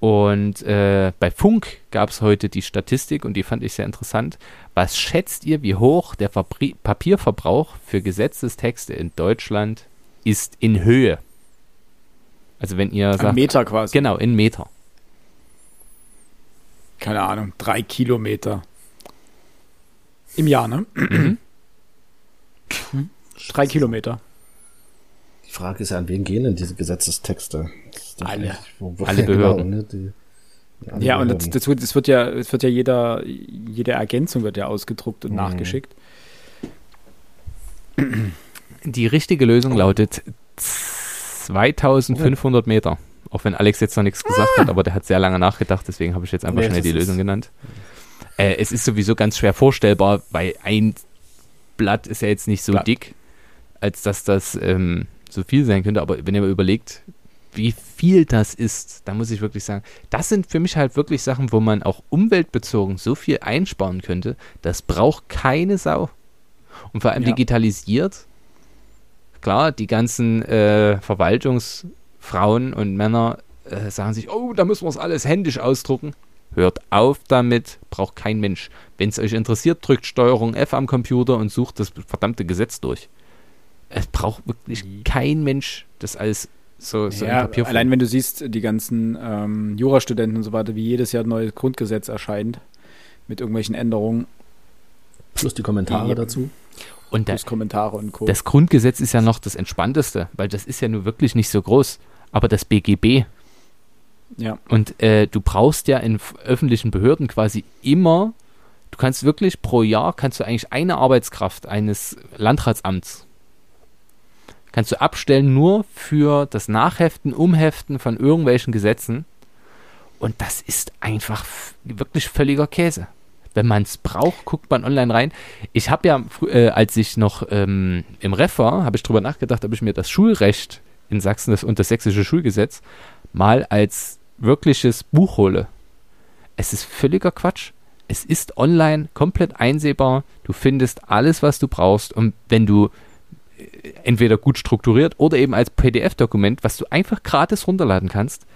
Und äh, bei Funk gab es heute die Statistik und die fand ich sehr interessant. Was schätzt ihr, wie hoch der Fabri Papierverbrauch für Gesetzestexte in Deutschland ist in Höhe? Also wenn ihr Ein sagt, Meter quasi. genau, in Meter. Keine Ahnung, drei Kilometer. Im Jahr, ne? Mhm. Drei Kilometer. Die Frage ist ja, an wen gehen denn diese Gesetzestexte? Ist Alle. wo- wo- Alle Behörden. ne, die, die alle Ja, und das, das, wird, das wird ja, es wird ja jeder, jede Ergänzung wird ja ausgedruckt und Mhm. nachgeschickt. Die richtige Lösung lautet 2500 Meter. Auch wenn Alex jetzt noch nichts gesagt hat, aber der hat sehr lange nachgedacht, deswegen habe ich jetzt einfach Nee, schnell die ist- Lösung genannt. Äh, es ist sowieso ganz schwer vorstellbar, weil ein Blatt ist ja jetzt nicht so Blatt. dick, als dass das ähm, so viel sein könnte. Aber wenn ihr mal überlegt, wie viel das ist, da muss ich wirklich sagen, das sind für mich halt wirklich Sachen, wo man auch umweltbezogen so viel einsparen könnte. Das braucht keine Sau. Und vor allem Ja. digitalisiert. Klar, die ganzen äh, Verwaltungsfrauen und Männer äh, sagen sich, oh, da müssen wir es alles händisch ausdrucken. Hört auf damit, braucht kein Mensch. Wenn es euch interessiert, drückt Steuerung F am Computer und sucht das verdammte Gesetz durch. Es braucht wirklich kein Mensch das alles so, so in ja, allein wenn du siehst, die ganzen ähm, Jurastudenten und so weiter, wie jedes Jahr ein neues Grundgesetz erscheint mit irgendwelchen Änderungen, Plus die Kommentare Ja. dazu. und da, plus Kommentare und Co. das Grundgesetz ist ja noch das Entspannteste, weil das ist ja nur wirklich nicht so groß. Aber das BGB, ja, Und äh, du brauchst ja in öffentlichen Behörden quasi immer, du kannst wirklich pro Jahr, kannst du eigentlich eine Arbeitskraft eines Landratsamts, kannst du abstellen nur für das Nachheften, Umheften von irgendwelchen Gesetzen. Und das ist einfach wirklich völliger Käse. Wenn man es braucht, guckt man online rein. Ich habe ja, äh, als ich noch ähm, im Ref war, habe ich drüber nachgedacht, ob ich mir das Schulrecht in Sachsen das, und das sächsische Schulgesetz mal als wirkliches Buch hole. Es ist völliger Quatsch. Es ist online komplett einsehbar. Du findest alles, was du brauchst. Und wenn du äh, entweder gut strukturiert oder eben als PDF-Dokument, was du einfach gratis runterladen kannst,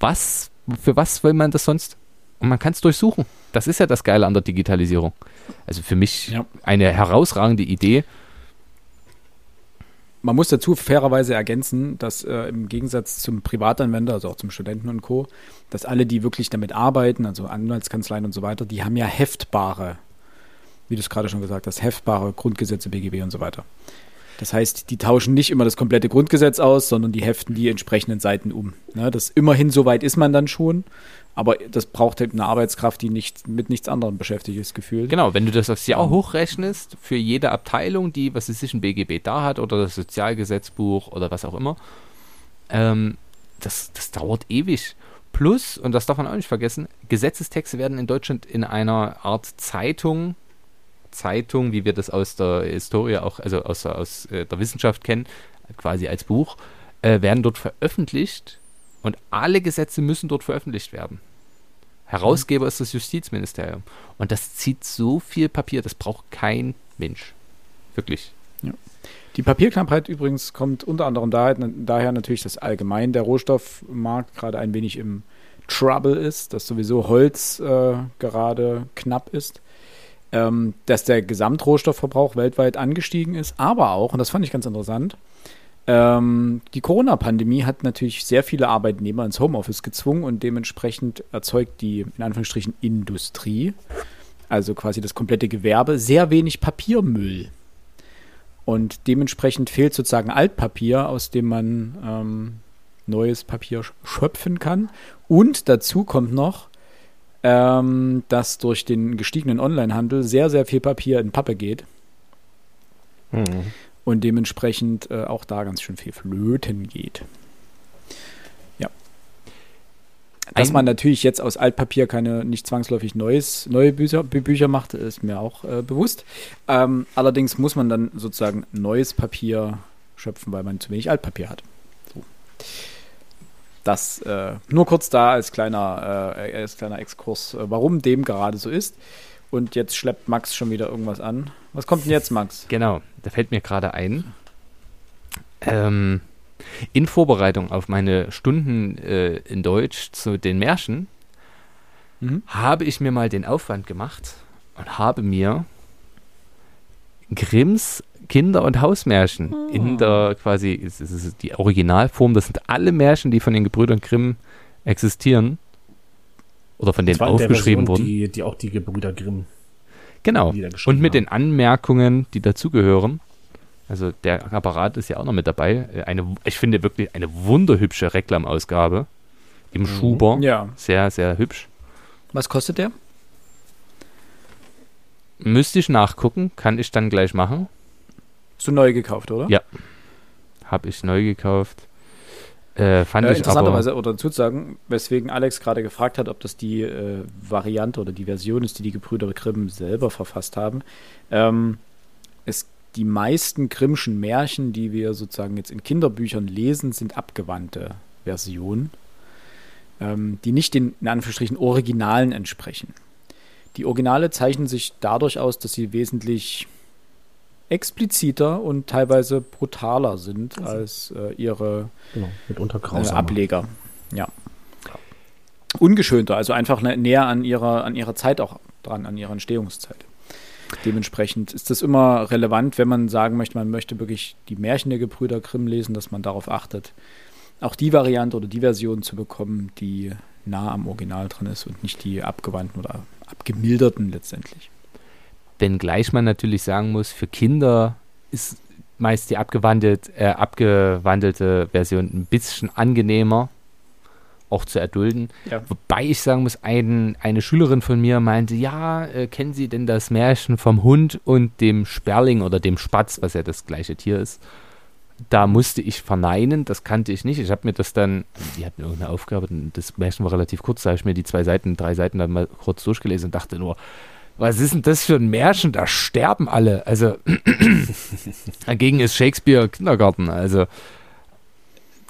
was, für was will man das sonst? Und man kann es durchsuchen. Das ist ja das Geile an der Digitalisierung. Also für mich Ja. eine herausragende Idee. Man muss dazu fairerweise ergänzen, dass äh, im Gegensatz zum Privatanwender, also auch zum Studenten und Co., dass alle, die wirklich damit arbeiten, also Anwaltskanzleien und so weiter, die haben ja heftbare, wie du es gerade schon gesagt hast, heftbare Grundgesetze, BGB und so weiter. Das heißt, die tauschen nicht immer das komplette Grundgesetz aus, sondern die heften die entsprechenden Seiten um. Ne, das immerhin so weit ist man dann schon, aber das braucht halt eine Arbeitskraft, die nicht mit nichts anderem beschäftigt ist, gefühlt. Genau, wenn du das aufs Jahr Ja. hochrechnest, für jede Abteilung, die, was es sich ein BGB da hat, oder das Sozialgesetzbuch oder was auch immer, ähm, das, das dauert ewig. Plus, und das darf man auch nicht vergessen, Gesetzestexte werden in Deutschland in einer Art Zeitung, Zeitung, wie wir das aus der Historie auch, also aus, aus äh, der Wissenschaft kennen, quasi als Buch, äh, werden dort veröffentlicht und alle Gesetze müssen dort veröffentlicht werden. Herausgeber ist das Justizministerium. Und das zieht so viel Papier, das braucht kein Mensch. Wirklich. Die Papierknappheit übrigens kommt unter anderem daher, daher natürlich, dass allgemein der Rohstoffmarkt gerade ein wenig im Trouble ist, dass sowieso Holz äh, gerade knapp ist, ähm, dass der Gesamtrohstoffverbrauch weltweit angestiegen ist, aber auch, und das fand ich ganz interessant, Ähm, die Corona-Pandemie hat natürlich sehr viele Arbeitnehmer ins Homeoffice gezwungen und dementsprechend erzeugt die, in Anführungsstrichen, Industrie, also quasi das komplette Gewerbe, sehr wenig Papiermüll. Und dementsprechend fehlt sozusagen Altpapier, aus dem man ähm, neues Papier sch- schöpfen kann. Und dazu kommt noch, ähm, dass durch den gestiegenen Onlinehandel sehr, sehr viel Papier in Pappe geht Mhm. und dementsprechend äh, auch da ganz schön viel flöten geht. Ja. Dass Ein- man natürlich jetzt aus Altpapier keine nicht zwangsläufig neues, neue Bücher, Bü- Bücher macht, ist mir auch äh, bewusst. Ähm, allerdings muss man dann sozusagen neues Papier schöpfen, weil man zu wenig Altpapier hat. So. Das äh, nur kurz da als kleiner, äh, als kleiner Exkurs, äh, warum dem gerade so ist. Und jetzt schleppt Max schon wieder irgendwas an. Was kommt denn jetzt, Max? Genau, da fällt mir gerade ein. Ähm, in Vorbereitung auf meine Stunden äh, in Deutsch zu den Märchen Mhm. habe ich mir mal den Aufwand gemacht und habe mir Grimms Kinder- und Hausmärchen in der quasi, es ist- die Originalform, das sind alle Märchen, die von den Gebrüdern Grimm existieren oder von denen aufgeschrieben Version, wurden. Die, die auch die Gebrüder Grimm. Genau. Und mit haben. den Anmerkungen, die dazugehören. Also der Apparat ist ja auch noch mit dabei. Äh, Eine, ich finde wirklich eine wunderhübsche Reklamausgabe im Schuber. Ja. Sehr, sehr hübsch. Was kostet der? Müsste ich nachgucken, kann ich dann gleich machen. Hast du neu gekauft, oder? Ja. Habe ich neu gekauft. Äh, fand Äh, ich aber, interessanterweise, oder dazu zu sagen, weswegen Alex gerade gefragt hat, ob das die äh, Variante oder die Version ist, die die Gebrüder Grimm selber verfasst haben. Ähm, es, die meisten Grimmschen Märchen, die wir sozusagen jetzt in Kinderbüchern lesen, sind abgewandte Versionen, ähm, die nicht den, in Anführungsstrichen, Originalen entsprechen. Die Originale zeichnen sich dadurch aus, dass sie wesentlich expliziter und teilweise brutaler sind als äh, ihre Genau, äh. Ableger. Ja. Ungeschönter, also einfach nä- näher an ihrer, an ihrer Zeit auch dran, an ihrer Entstehungszeit. Dementsprechend ist das immer relevant, wenn man sagen möchte, man möchte wirklich die Märchen der Gebrüder Grimm lesen, dass man darauf achtet, auch die Variante oder die Version zu bekommen, die nah am Original dran ist und nicht die abgewandten oder abgemilderten letztendlich. wenngleich man natürlich sagen muss, für Kinder ist meist die abgewandelt, äh, abgewandelte Version ein bisschen angenehmer, auch zu erdulden. Ja. Wobei ich sagen muss, ein, eine Schülerin von mir meinte, ja, äh, kennen Sie denn das Märchen vom Hund und dem Sperling oder dem Spatz, was ja das gleiche Tier ist? Da musste ich verneinen, das kannte ich nicht. Ich habe mir das dann, die hatten irgendeine Aufgabe, das Märchen war relativ kurz, da habe ich mir die zwei Seiten, drei Seiten dann mal kurz durchgelesen und dachte nur, was ist denn das für ein Märchen? Da sterben alle. Also dagegen ist Shakespeare Kindergarten. Also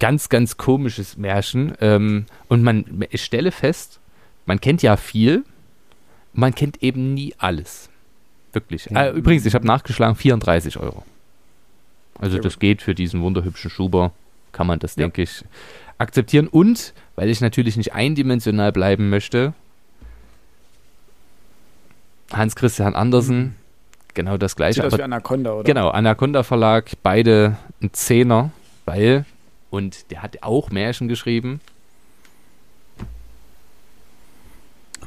ganz, ganz komisches Märchen. Ähm, und man, ich stelle fest, man kennt ja viel, man kennt eben nie alles. Wirklich. Ja. Äh, übrigens, ich habe nachgeschlagen, 34 Euro. Also das geht für diesen wunderhübschen Schuber, kann man das, Ja. denke ich, akzeptieren. Und, weil ich natürlich nicht eindimensional bleiben möchte, Hans Christian Andersen, genau das gleiche. Sieht aber wie Anaconda, oder? Genau, Anaconda Verlag, beide ein Zehner, weil, und der hat auch Märchen geschrieben,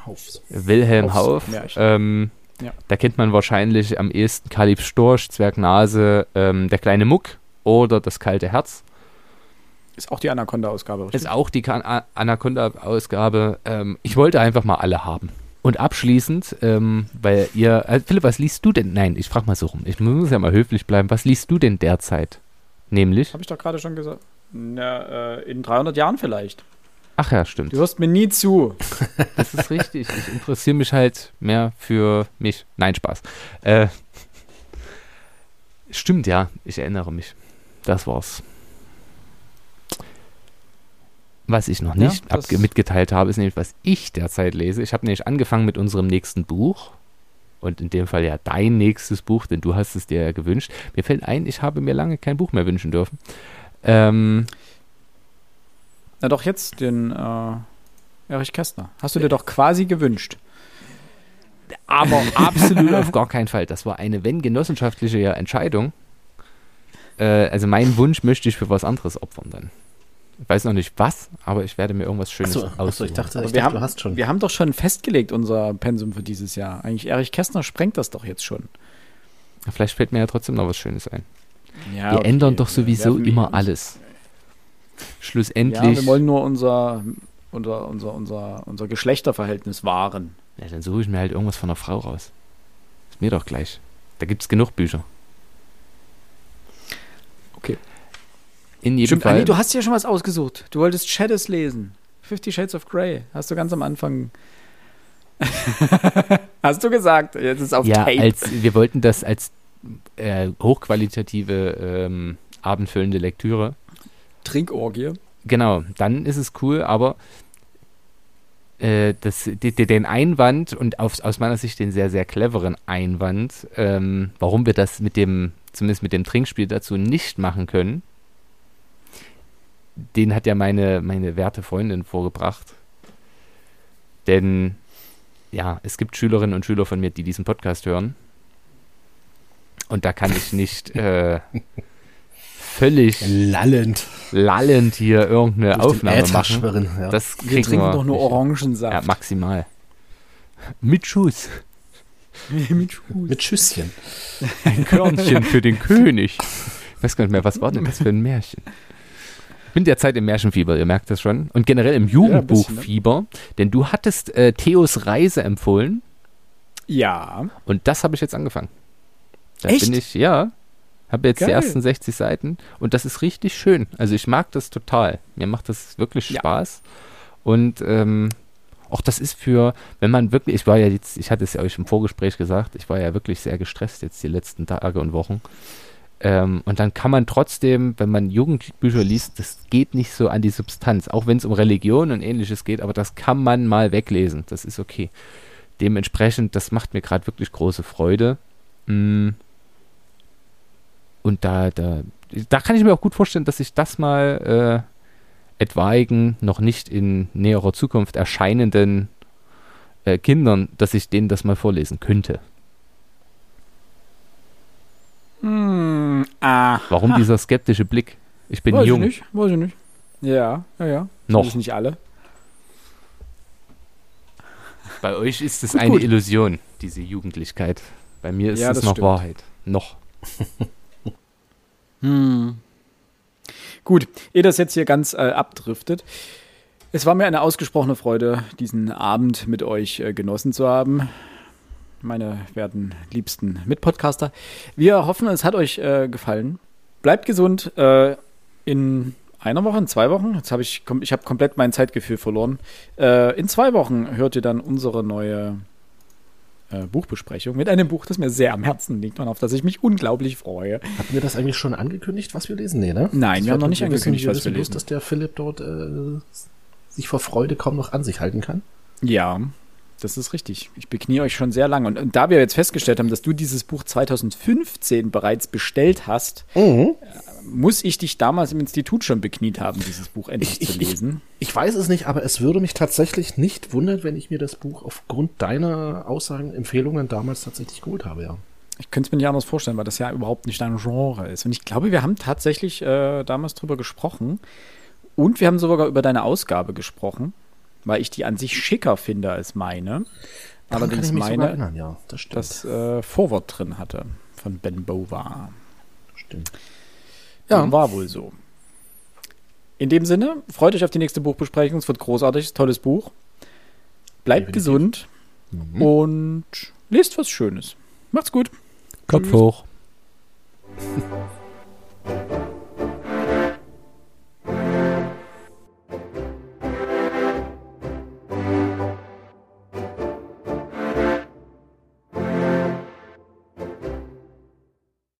Haufs. Wilhelm Haufs Hauf. Ähm, Ja. Da kennt man wahrscheinlich am ehesten Kalif Storch, Zwergnase, ähm, der kleine Muck oder das kalte Herz. Ist auch die Anaconda-Ausgabe, richtig? Ist auch die Anaconda-Ausgabe. Ähm, ich wollte einfach mal alle haben. Und abschließend, ähm, weil ihr, äh, Philipp, was liest du denn? Nein, ich frage mal so rum. Ich muss ja mal höflich bleiben. Was liest du denn derzeit? Nämlich? Habe ich doch gerade schon gesagt. Na, äh, in 300 Jahren vielleicht. Ach ja, stimmt. Du hörst mir nie zu. Das ist richtig. Ich interessiere mich halt mehr für mich. Nein, Spaß. Äh, stimmt, ja. Ich erinnere mich. Das war's. Was ich noch Ja, nicht abge- mitgeteilt habe, ist nämlich, was ich derzeit lese. Ich habe nämlich angefangen mit unserem nächsten Buch. Und in dem Fall ja dein nächstes Buch, denn du hast es dir ja gewünscht. Mir fällt ein, ich habe mir lange kein Buch mehr wünschen dürfen. Ähm, Na doch, jetzt den äh, Erich Kästner. Hast du dir doch quasi gewünscht. aber absolut auf gar keinen Fall. Das war eine, wenn genossenschaftliche Entscheidung. äh, also meinen Wunsch möchte ich für was anderes opfern dann. Ich weiß noch nicht was, aber ich werde mir irgendwas Schönes Achso, achso, aussuchen. ich dachte, ich wir, dachte haben, du hast schon. wir haben doch schon festgelegt unser Pensum für dieses Jahr. Eigentlich Erich Kästner sprengt das doch jetzt schon. Vielleicht fällt mir ja trotzdem noch was Schönes ein. Ja, wir okay. ändern doch sowieso immer ihn- alles. Ja, Schlussendlich. wir wollen nur unser, unser, unser, unser, unser Geschlechterverhältnis wahren. ja, dann suche ich mir halt irgendwas von einer Frau raus. Ist mir doch gleich. Da gibt es genug Bücher. Okay. In jedem Stimmt, Fall. Anni, du hast ja schon was ausgesucht. Du wolltest Shadows lesen. Fifty Shades of Grey. Hast du ganz am Anfang. hast du gesagt. Jetzt ist auf ja, Tape. als wir wollten das als äh, hochqualitative ähm, abendfüllende Lektüre. Trinkorgie. Genau, dann ist es cool, aber äh, das, de, de, den Einwand und auf, aus meiner Sicht den sehr, sehr cleveren Einwand, ähm, warum wir das mit dem, zumindest mit dem Trinkspiel dazu nicht machen können, den hat ja meine, meine werte Freundin vorgebracht. Denn ja, es gibt Schülerinnen und Schüler von mir, die diesen Podcast hören. Und da kann ich nicht äh, völlig Lallend. lallend hier irgendeine durch Aufnahme machen. schwirren, ja. Das Wir trinken doch nur. Orangensaft. Ja, maximal. Mit Schuss. Mit Schuss. Mit Schüsschen. Ein Körnchen für den König. Ich weiß gar nicht mehr, was war denn das für ein Märchen? Ich bin derzeit im Märchenfieber, ihr merkt das schon. Und generell im Jugendbuchfieber. Denn du hattest äh, Theos Reise empfohlen Ja. und das habe ich jetzt angefangen. Da Echt? bin ich, ja. Habe jetzt die Geil. ersten 60 Seiten und das ist richtig schön. Also ich mag das total. Mir macht das wirklich Ja. Spaß. Und ähm, auch das ist für, wenn man wirklich, ich war ja jetzt, ich hatte es ja euch im Vorgespräch gesagt, ich war ja wirklich sehr gestresst jetzt die letzten Tage und Wochen. Ähm, und dann kann man trotzdem, wenn man Jugendbücher liest, das geht nicht so an die Substanz, auch wenn es um Religion und ähnliches geht, aber das kann man mal weglesen. Das ist okay. Dementsprechend, das macht mir gerade wirklich große Freude. Mm. Und da, da, da kann ich mir auch gut vorstellen, dass ich das mal äh, etwaigen, noch nicht in näherer Zukunft erscheinenden äh, Kindern, dass ich denen das mal vorlesen könnte. Hm, ah. Warum dieser skeptische Blick? Ich bin weiß jung. ich nicht. Weiß ich nicht. Ja, ja, ja. Noch. Nicht alle. Bei euch ist es Gut, eine gut. Illusion, diese Jugendlichkeit. Bei mir ist Ja, es das noch stimmt. Wahrheit. Noch. Hm. Gut, ehe das jetzt hier ganz äh, abdriftet. Es war mir eine ausgesprochene Freude, diesen Abend mit euch äh, genossen zu haben. Meine werten liebsten Mitpodcaster. Wir hoffen, es hat euch äh, gefallen. Bleibt gesund. Äh, in einer Woche, in zwei Wochen. Jetzt habe ich, ich habe komplett mein Zeitgefühl verloren. Äh, in zwei Wochen hört ihr dann unsere neue äh, Buchbesprechung mit einem Buch, das mir sehr am Herzen liegt und auf das ich mich unglaublich freue. Hatten wir das eigentlich schon angekündigt, was wir lesen? Nee, ne? Nein, wir haben noch nicht wissen- angekündigt, wir was wissen wir lesen. dass der Philipp dort äh, sich vor Freude kaum noch an sich halten kann. Ja, das ist richtig. Ich beknie euch schon sehr lange. Und, und da wir jetzt festgestellt haben, dass du dieses Buch 2015 bereits bestellt hast, muss ich dich damals im Institut schon bekniet haben, dieses Buch endlich Ich- zu ich- ich- lesen. Ich weiß es nicht, aber es würde mich tatsächlich nicht wundern, wenn ich mir das Buch aufgrund deiner Aussagen, Empfehlungen damals tatsächlich geholt habe, ja. Ich könnte es mir nicht anders vorstellen, weil das ja überhaupt nicht dein Genre ist. Und ich glaube, wir haben tatsächlich äh, damals drüber gesprochen. Und wir haben sogar über deine Ausgabe gesprochen, weil ich die an sich schicker finde als meine. Daran Allerdings kann ich mich sogar meine erinnern, ja. Das das äh, Vorwort drin hatte von Ben Bova. stimmt. Ja, war wohl so. In dem Sinne, freut euch auf die nächste Buchbesprechung. Es wird großartig, tolles Buch. Bleibt Definitiv. gesund Mhm. und lest was Schönes. Macht's gut. Kopf Tschüss. hoch.